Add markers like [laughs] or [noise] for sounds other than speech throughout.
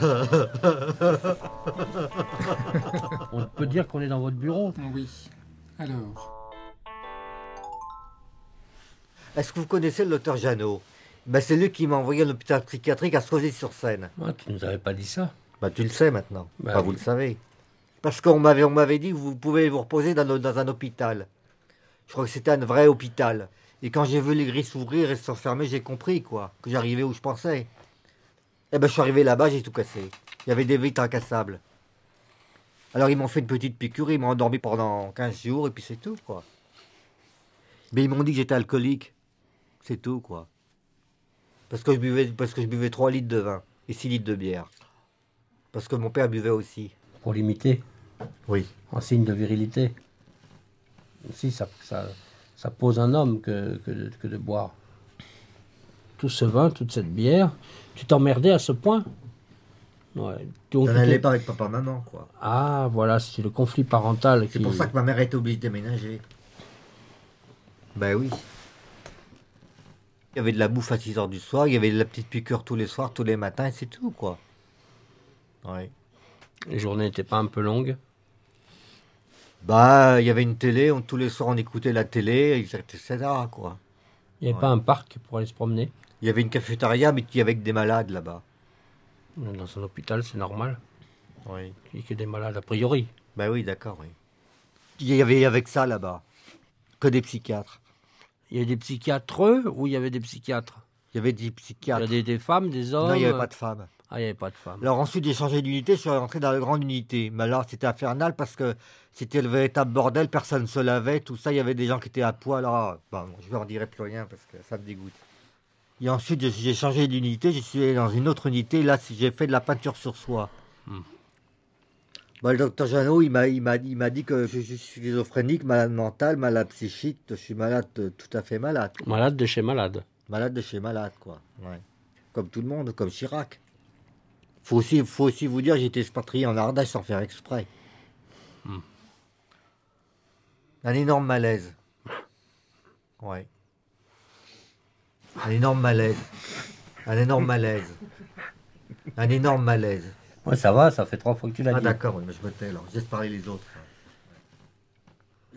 [laughs] On peut dire qu'on est dans votre bureau. Oui. Alors, Est-ce que vous connaissez le docteur Jeannot? Ben, C'est lui qui m'a envoyé à l'hôpital psychiatrique à sur seine Ah, tu nous avais pas dit ça? Bah, tu le sais maintenant. Enfin, oui. Vous le savez. Parce qu'on m'avait, on m'avait dit que vous pouvez vous reposer dans, le- dans un hôpital. Je crois que c'était un vrai hôpital. Et quand j'ai vu les grilles s'ouvrir et se fermer, j'ai compris, quoi. Que j'arrivais où je pensais. Eh ben, je suis arrivé là-bas, j'ai tout cassé. Il y avait des vitres incassables. Alors, ils m'ont fait une petite piqûre, ils m'ont endormi pendant 15 jours, et puis c'est tout, quoi. Mais ils m'ont dit que j'étais alcoolique. C'est tout, quoi. Parce que je buvais, parce que je buvais 3 litres de vin et 6 litres de bière. Parce que mon père buvait aussi. Pour l'imiter, Oui. en signe de virilité. Si, ça, ça, ça pose un homme que, que, de, que de boire. Tout ce vin, toute cette bière, tu t'emmerdais à ce point? Ouais. Donc, n'allait t'es- pas avec papa-maman, quoi. Ah, voilà, c'est le conflit parental C'est qui... pour ça que ma mère était obligée de déménager. Ben oui. Il y avait de la bouffe à 6 heures du soir, il y avait de la petite piqûre tous les soirs, tous les matins, et c'est tout, quoi. Ouais. Les journées n'étaient pas un peu longues? Bah, il y avait une télé, on- tous les soirs on écoutait la télé, etc., quoi. Il n'y avait Ouais. pas un parc pour aller se promener? Il y avait une cafétéria, mais qui avec des malades là-bas. Dans un hôpital, c'est normal. Oui. Il n'y a que des malades, a priori. Ben oui, d'accord, oui. Il y avait avec ça là-bas. Que des psychiatres. Il y avait des psychiatres ou il y avait des psychiatres? Il y avait des Il y psychiatres. avait des, des femmes, des hommes? Non, il n'y avait pas de femmes. Ah, il n'y avait pas de femmes. Alors ensuite, j'ai changé d'unité, je suis rentré dans la grande unité. Mais là, c'était infernal parce que c'était le véritable bordel, personne ne se lavait, tout ça. Il y avait des gens qui étaient à poil. Alors, bon, je ne leur dirai plus rien parce que ça me dégoûte. Et ensuite, j'ai- changé d'unité, je suis allé dans une autre unité. Là, j'ai fait de la peinture sur soi. Hmm. Bah, le docteur Jeannot, il m'a il m'a- il m'a dit que je, je suis schizophrénique, malade mental, malade psychique. Je suis malade, euh, tout à fait malade. Malade de chez malade. Malade de chez malade, quoi. Ouais. Comme tout le monde, comme Chirac. Faut aussi, faut aussi vous dire, été expatrié en Ardèche sans faire exprès. Hmm. Un énorme malaise. Ouais. Un énorme malaise. Un énorme malaise. Un énorme malaise. Ouais, ça va, ça fait trois fois que tu l'as Ah dit. d'accord, oui, mais je me tais alors. Je laisse parler les autres.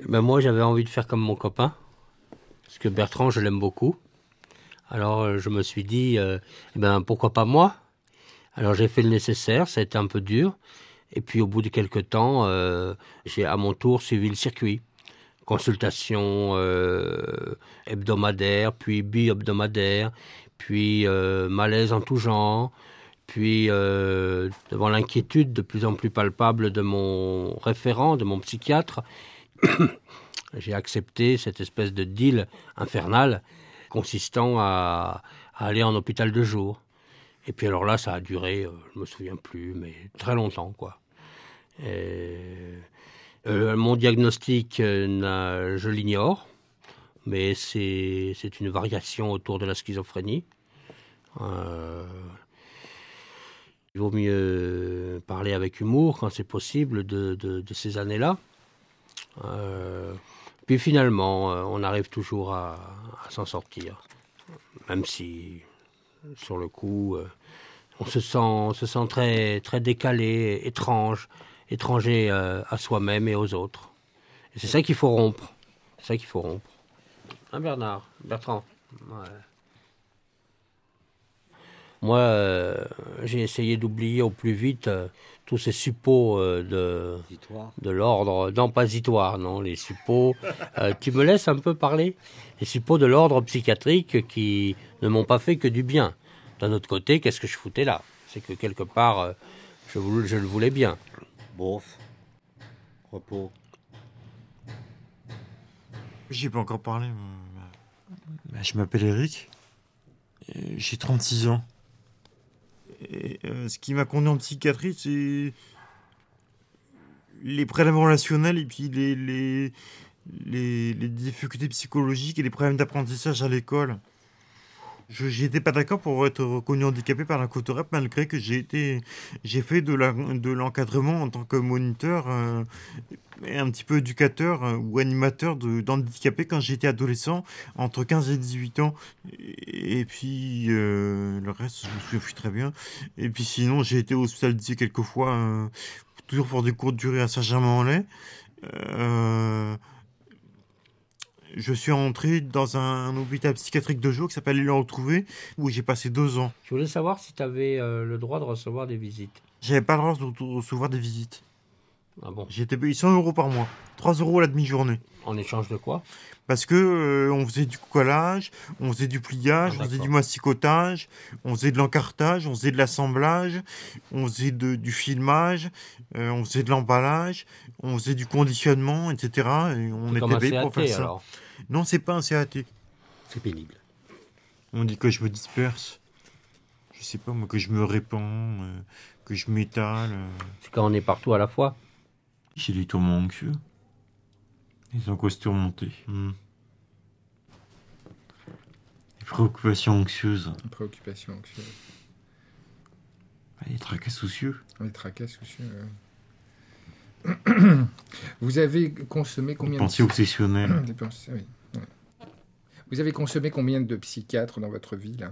Ben, moi, j'avais envie de faire comme mon copain. Parce que Bertrand, je l'aime beaucoup. Alors, euh, je me suis dit, euh, eh ben, pourquoi pas moi? Alors, j'ai fait le nécessaire, ça a été un peu dur. Et puis, au bout de quelques temps, euh, j'ai à mon tour suivi le circuit. Consultation euh, hebdomadaire, puis bi-hebdomadaire, puis euh, malaise en tout genre, puis euh, devant l'inquiétude de plus en plus palpable de mon référent, de mon psychiatre, [coughs] j'ai accepté cette espèce de deal infernal consistant à, aller en hôpital de jour. Et puis alors là, ça a duré, euh, je me souviens plus, mais très longtemps, quoi. Et, euh, mon diagnostic, euh, je l'ignore, mais c'est une variation autour de la schizophrénie. Euh, il vaut mieux parler avec humour quand c'est possible de, ces années-là. Puis finalement, on arrive toujours à, s'en sortir, même si sur le coup, on se sent, très décalé, étrange, étranger euh, à soi-même et aux autres. Et c'est ça qu'il faut rompre. C'est ça qu'il faut rompre. Hein, Bernard, Bertrand? Ouais. Moi, euh, j'ai essayé d'oublier au plus vite euh, tous ces suppôts euh, de, de l'ordre, non pas zitoire, non, les suppôts. Tu me laisses un peu parler Les suppôts de l'ordre psychiatrique qui ne m'ont pas fait que du bien. D'un autre côté, qu'est-ce que je foutais là? C'est que quelque part, je le voulais bien. Bof. Repos. J'ai pas encore parlé. mais- bah, je m'appelle Eric. et J'ai 36 ans. Et, euh, ce qui m'a conduit en psychiatrie, c'est les problèmes relationnels et puis les, les, les, les difficultés psychologiques et les problèmes d'apprentissage à l'école. Je n'étais pas d'accord pour être reconnu handicapé par la côte rep malgré que j'ai été j'ai fait de la- de l'encadrement en tant que moniteur euh, un petit peu éducateur euh, ou animateur d'handicapés quand j'étais adolescent, entre 15 et 18 ans. Et, et puis, euh, le reste, je me souviens très bien. Et puis sinon, j'ai été hospitalisé quelques fois, toujours pour des courtes durées à Saint-Germain-en-Laye. Euh, je suis entré dans un, hôpital psychiatrique de jour qui s'appelle L'Île Retrouvé, où j'ai passé deux ans. Je voulais savoir si tu avais le droit de recevoir des visites. J'avais pas le droit de recevoir des visites. Ah bon J'étais payé 100 euros par mois, 3 euros à la demi-journée. En échange de quoi? Parce que euh, on faisait du collage, on faisait du pliage, Ah, on faisait du massicotage, on faisait de l'encartage, on faisait de l'assemblage, on faisait de- du filmage, euh, on faisait de l'emballage, on faisait du conditionnement, etc. Et on était un payé pour CAT faire ça. alors. Non, c'est pas un CAT. C'est pénible. On dit que je me disperse. Je sais pas, moi, que je me répands, euh, que je m'étale. euh. C'est quand on est partout à la fois. J'ai des tourments anxieux. Des angoisses surmontées. Hmm. Des préoccupations anxieuses. Préoccupation anxieuse. Des tracas soucieux. Les tracas soucieux. ouais. [clears throat] Vous avez consommé combien de... [clears throat] des pensées, oui, ouais. Vous avez consommé combien de psychiatres dans votre vie là?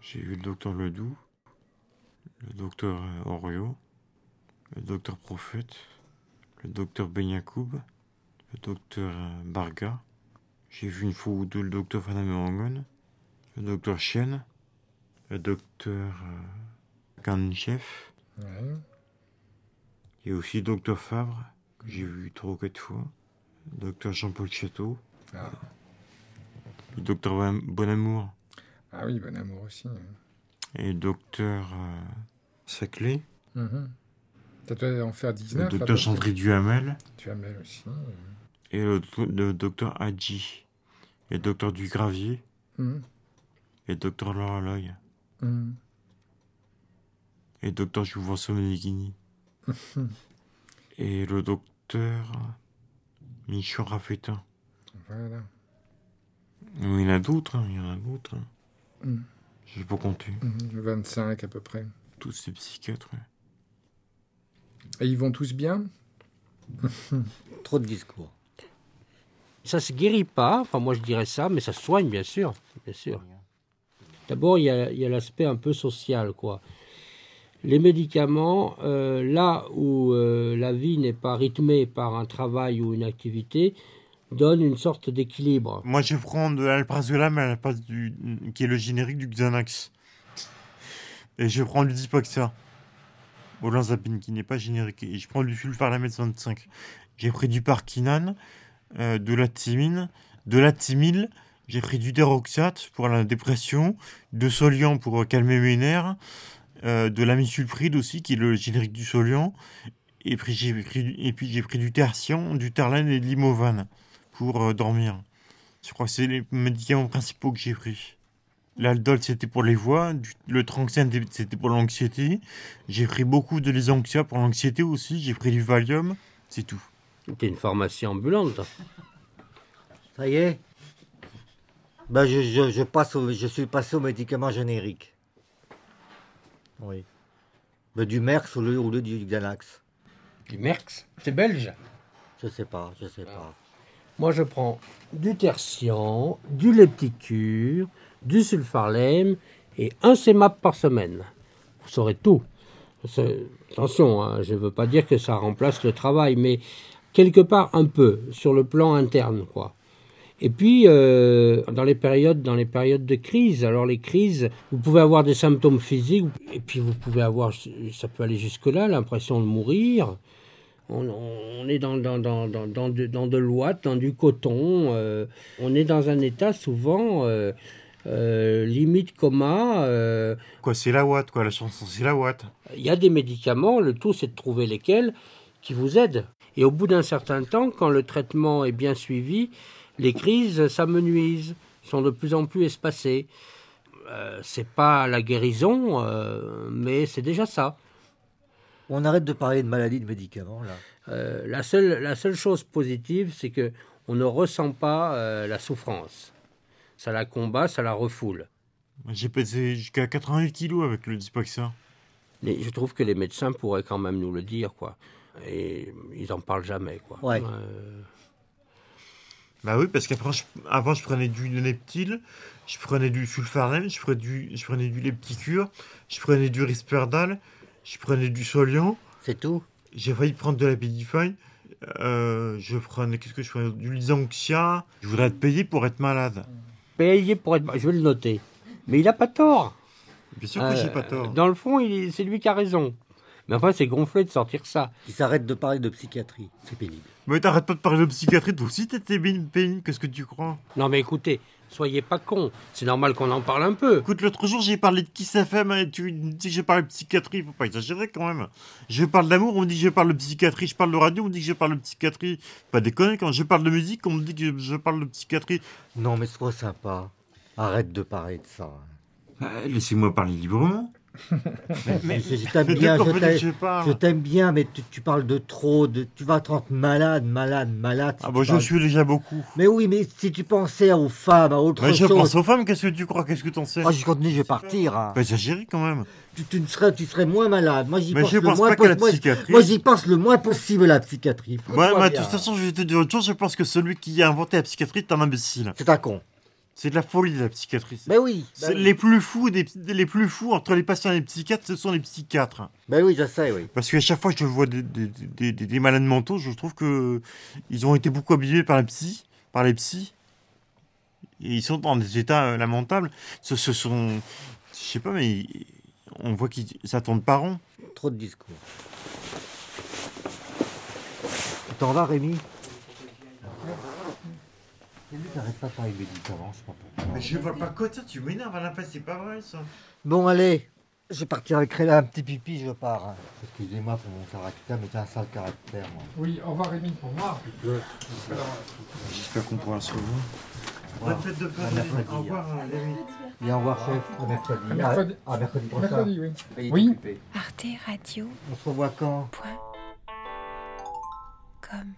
J'ai vu le docteur Ledoux, le docteur euh, Oriot, le docteur Prophète, le docteur Ben Yacoub, le docteur euh, Barga. J'ai vu une fois ou deux le docteur Van Amerongen, le docteur Chen, le docteur euh, Ganchef. Ouais. Il y a aussi le docteur Fabre, que j'ai vu trois ou quatre fois. Le docteur Jean-Paul Château. Ah. Le docteur Bon- Bonamour. Ah oui, bon amour aussi. hein. Et le docteur euh, Saclay. Mhm. Ça doit en faire Le 19. à peu docteur près. Chandry Duhamel. Mail aussi. Et le, le docteur Hadji. Et le docteur Dugravier. Mhm. Et le docteur Laura Loy. Mhm. Et le docteur Jouvenceau Meneghini. [laughs] Et le docteur Michon Raffetin. Voilà. Il y en a d'autres, hein, il y en a d'autres. hein. Je vais pas compter. Mhm. 25 à peu près. Tous ces psychiatres. ouais. Et ils vont tous bien [laughs] Trop de discours. Ça se guérit pas, enfin moi je dirais ça, mais ça se soigne bien sûr, bien sûr. D'abord il y a, l'aspect un peu social quoi. Les médicaments, euh, là où euh, la vie n'est pas rythmée par un travail ou une activité, donnent une sorte d'équilibre. Moi, je prends de l'alprazolam à la place du, qui est le générique du Xanax. Et je prends du Dipaxa. Olanzapine, qui n'est pas générique. Et je prends du sulfaramide 25. J'ai pris du Parkinan, euh, de la thymine, de la thymile. J'ai pris du Deroxate pour la dépression, de Soliant pour calmer mes nerfs, euh, de l'amisulpride aussi, qui est le générique du Soliant. Et puis j'ai pris, du- Tertian, du Terlane et de l'Imovan pour euh, dormir. Je crois que c'est les médicaments principaux que j'ai pris. L'aldol, c'était pour les voix. du- Le tranxène, c'était pour l'anxiété. J'ai pris beaucoup de lésanxia pour l'anxiété aussi. J'ai pris du Valium. C'est tout. C'était une pharmacie ambulante. Ça y est ben, je, je, je passe au- je suis passé aux médicaments génériques. Oui. Ben, du Merx au lieu, au lieu du Xanax. Du Merx, c'est belge? Je sais pas, je sais pas. Moi, je prends du tertian, du lepticure, du sulfarlème et un CEMAP par semaine. Vous saurez tout. Attention, hein, je ne veux pas dire que ça remplace le travail, mais quelque part un peu sur le plan interne, quoi. Et puis, euh, dans, les périodes, dans les périodes de crise, alors les crises, vous pouvez avoir des symptômes physiques, et puis vous pouvez avoir, ça peut aller jusque-là, l'impression de mourir. On, est dans, dans, dans, dans, dans de, dans de l'ouate, dans du coton. euh, on est dans un état souvent euh, euh, limite coma. euh, Quoi, c'est la Watt, quoi. La chanson, c'est la Watt. Il y a des médicaments, le tout c'est de trouver lesquels qui vous aident. Et au bout d'un certain temps, quand le traitement est bien suivi, les crises s'amenuisent, sont de plus en plus espacées. Euh, c'est pas la guérison, euh, mais c'est déjà ça. On arrête de parler de maladies de médicaments, là. Euh, la, seule, la seule chose positive, c'est que on ne ressent pas euh, la souffrance. Ça la combat, ça la refoule. J'ai pesé jusqu'à 88 kilos avec le Dipaxa. Mais je trouve que les médecins pourraient quand même nous le dire, quoi. Et ils en parlent jamais, quoi. Ouais. Euh, Bah oui, parce qu'après, je- avant, je prenais du Neptil, je prenais du sulfarnem, je prenais du, je prenais du Lepticure, je prenais du Risperdal, je prenais du Solian, C'est tout j'ai failli prendre de la Pédify, euh, je prenais, qu'est-ce que je prenais? Du Lysanxia. Je voudrais être payé pour être malade. Payé pour être. Je vais le noter. Mais il a pas tort. Bien sûr que Euh, j'ai pas tort. Dans le fond, il- c'est lui qui a raison. Mais enfin, c'est gonflé de sortir ça. Ils s'arrêtent de parler de psychiatrie. C'est pénible. Mais t'arrêtes pas de parler de psychiatrie, toi aussi t'étais pénible, qu'est-ce que tu crois? Non, mais écoutez, soyez pas cons. C'est normal qu'on en parle un peu. Écoute, l'autre jour, j'ai parlé de Kiss FM et tu me dis que j'ai parlé de psychiatrie. Faut pas exagérer quand même. Je parle d'amour, on me dit que je parle de psychiatrie. Je parle de radio, on me dit que je parle de psychiatrie. Pas déconner, quand je parle de musique, on me dit que je parle de psychiatrie. Non, mais sois sympa. Arrête de parler de ça. Laissez-moi parler librement. Mais, je, je t'aime bien, je t'aime, bien, mais tu, tu parles de trop. De, tu vas te rendre malade, malade, malade. si Ah bon, je parles- suis déjà beaucoup. Mais oui, mais si tu pensais aux femmes, à autre Mais je chose. pense aux femmes, qu'est-ce que tu crois Qu'est-ce que t'en sais Moi, je continue, je vais partir. hein. Pas exagérer quand même. Tu, tu, ne serais, tu serais moins malade. Moi, j'y pense, le pense moins pas la psychiatrie. Moi, j'y pense le moins possible à la psychiatrie. Ouais, mais de toute façon, je vais te dire autre chose. Je pense que celui qui a inventé la psychiatrie est un imbécile. C'est un con. C'est de la folie, la psychiatrie. Ben oui. C'est Ben oui. les plus fous des, les plus fous entre les patients et les psychiatres, ce sont les psychiatres. Ben oui, je sais, oui. Parce qu'à chaque fois que je vois des, des, des- des- des malades mentaux, je trouve que ils ont été beaucoup abusés par la psy, par les psys. Et ils sont dans des états euh, lamentables. Ce, ce sont, je sais pas, mais on voit qu'ils ça tourne par rond. Trop de discours. T'en vas, Rémi? C'est lui pas de parler de médicaments, je sais pas pourquoi. Mais je vois pas quoi ça, tu m'énerves à la fin, c'est pas vrai ça. Bon, allez, je vais partir avec Réla, un petit pipi, je pars. hein. Excusez-moi pour mon caractère, mais j'ai un sale caractère, moi. Oui, au revoir Rémi pour moi. J'espère qu'on pourra se revoir. Bonne fête de mercredi. Au revoir, Rémi. Et au revoir, chef, à mercredi. À mercredi. Ah, à mercredi prochain. Mercredi, oui. Oui. Arte Radio. On se revoit quand? Point. Com.